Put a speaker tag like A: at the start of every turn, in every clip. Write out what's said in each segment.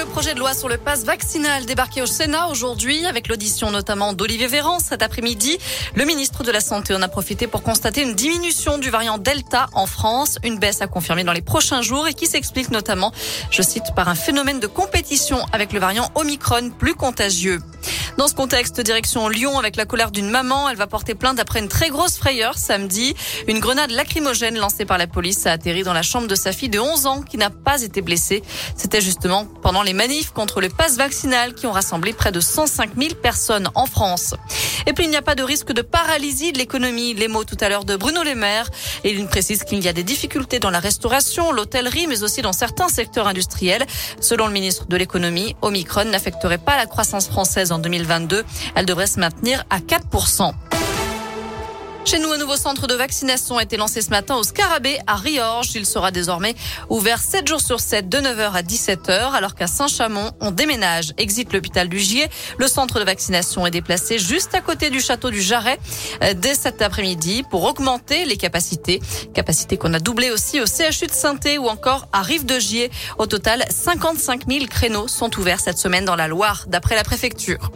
A: le projet de loi sur le passe vaccinal débarqué au Sénat aujourd'hui avec l'audition notamment d'Olivier Véran cet après-midi. Le ministre de la Santé en a profité pour constater une diminution du variant Delta en France, une baisse à confirmer dans les prochains jours et qui s'explique notamment, je cite, par un phénomène de compétition avec le variant Omicron plus contagieux. Dans ce contexte, direction Lyon avec la colère d'une maman. Elle va porter plainte après une très grosse frayeur samedi. Une grenade lacrymogène lancée par la police a atterri dans la chambre de sa fille de 11 ans qui n'a pas été blessée. C'était justement pendant les manifs contre le passe vaccinal qui ont rassemblé près de 105 000 personnes en France. Et puis il n'y a pas de risque de paralysie de l'économie. Les mots tout à l'heure de Bruno Le Maire. Et il précise qu'il y a des difficultés dans la restauration, l'hôtellerie, mais aussi dans certains secteurs industriels. Selon le ministre de l'économie, Omicron n'affecterait pas la croissance française en 2022. Elle devrait se maintenir à 4%. Chez nous, un nouveau centre de vaccination a été lancé ce matin au Scarabée à Riorges. Il sera désormais ouvert 7 jours sur 7 de 9h à 17h alors qu'à Saint-Chamond, on déménage. Exit l'hôpital du Gier. Le centre de vaccination est déplacé juste à côté du château du Jarret euh, dès cet après-midi pour augmenter les capacités. Capacités qu'on a doublées aussi au CHU de saint ou encore à Rive de Gier. Au total, 55 000 créneaux sont ouverts cette semaine dans la Loire d'après la préfecture.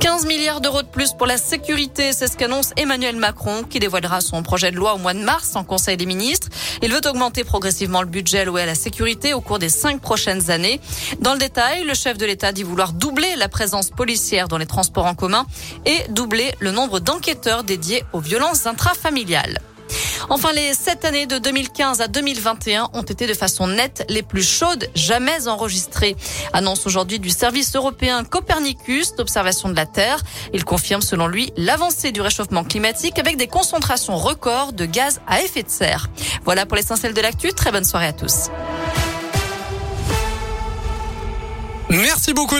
A: 15 milliards d'euros de plus pour la sécurité, c'est ce qu'annonce Emmanuel Macron qui dévoilera son projet de loi au mois de mars en Conseil des ministres. Il veut augmenter progressivement le budget alloué à la sécurité au cours des cinq prochaines années. Dans le détail, le chef de l'État dit vouloir doubler la présence policière dans les transports en commun et doubler le nombre d'enquêteurs dédiés aux violences intrafamiliales. Enfin, les sept années de 2015 à 2021 ont été de façon nette les plus chaudes jamais enregistrées. Annonce aujourd'hui du service européen Copernicus d'observation de la Terre. Il confirme selon lui l'avancée du réchauffement climatique avec des concentrations records de gaz à effet de serre. Voilà pour l'essentiel de l'actu. Très bonne soirée à tous.
B: Merci beaucoup.